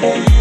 Bye.